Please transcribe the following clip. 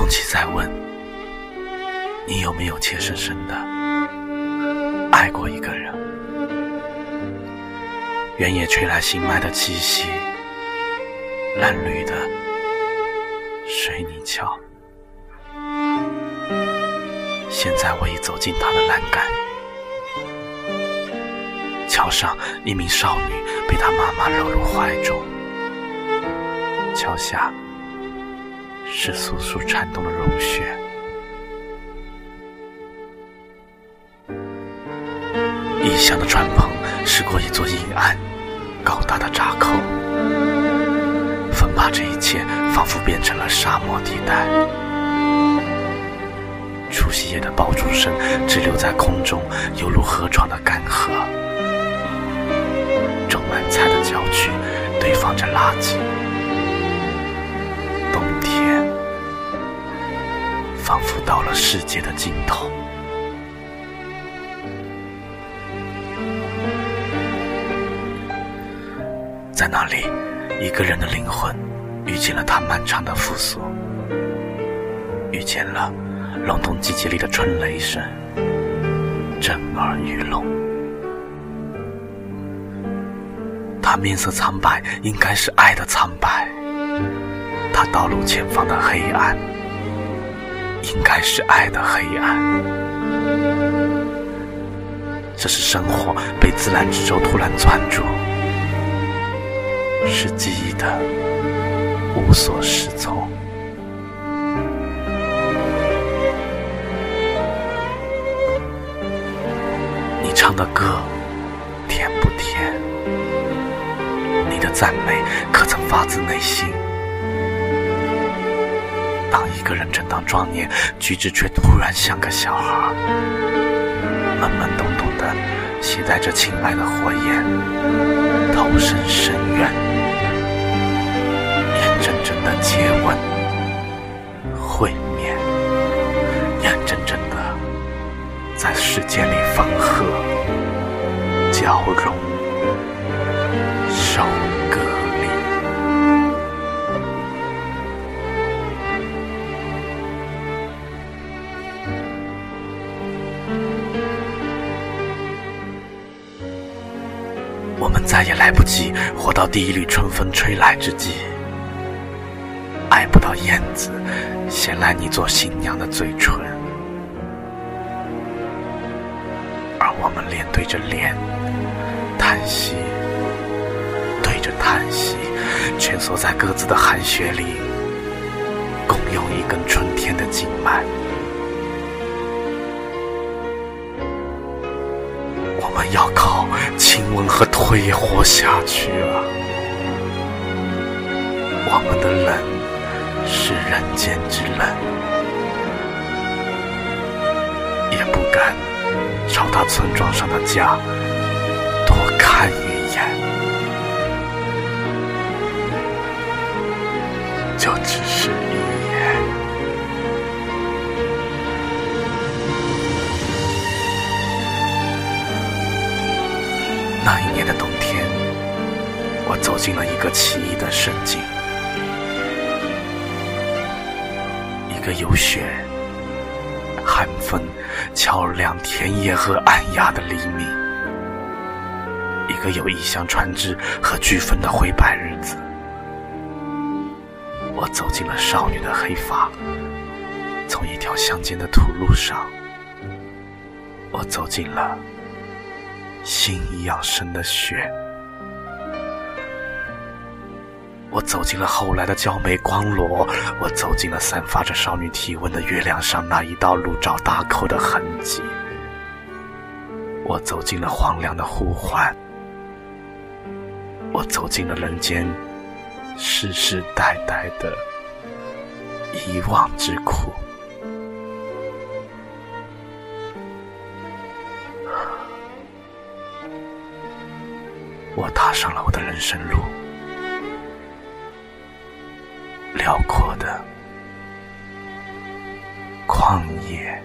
空气在问，你有没有切生生的爱过一个人？原野吹来新麦的气息，蓝绿的水泥桥。现在我已走进他的栏杆，桥上一名少女被她妈妈搂入怀中，桥下是簌簌颤动的融雪。异乡的船篷驶过一座阴暗、高大的闸口，风把这一切仿佛变成了沙漠地带。除夕夜的爆竹声滞留在空中，犹如河床的干涸。种满菜的郊区堆放着垃圾。仿佛到了世界的尽头。在那里，一个人的灵魂遇见了他漫长的复苏，遇见了。隆冬季节里的春雷声，震耳欲聋。他面色苍白，应该是爱的苍白。他道路前方的黑暗，应该是爱的黑暗。这是生活被自然之舟突然攥住，是记忆的无所适从。你唱的歌甜不甜？你的赞美可曾发自内心？当一个人正当壮年，举止却突然像个小孩，懵懵懂懂的携带着亲爱的火焰，投身深渊，我们再也来不及活到第一缕春风吹来之际，爱不到燕子衔来你做新娘的嘴唇，而我们脸对着脸。叹息，对着叹息，蜷缩在各自的寒雪里，共用一根春天的经脉。们要靠亲吻和推活下去啊！我们的冷是人间之冷，也不敢朝他村庄上的家多。看一眼，就只是一那一年的冬天，我走进了一个奇异的圣境，一个有雪、寒风悄亮田野和暗哑的黎明。一个有异乡船只和飓风的灰白日子，我走进了少女的黑发，从一条乡间的土路上，我走进了心一样深的雪，我走进了后来的娇美光裸，我走进了散发着少女体温的月亮上那一道路照大口的痕迹，我走进了荒凉的呼唤。我走进了人间世世代代的遗忘之苦，我踏上了我的人生路，辽阔的旷野。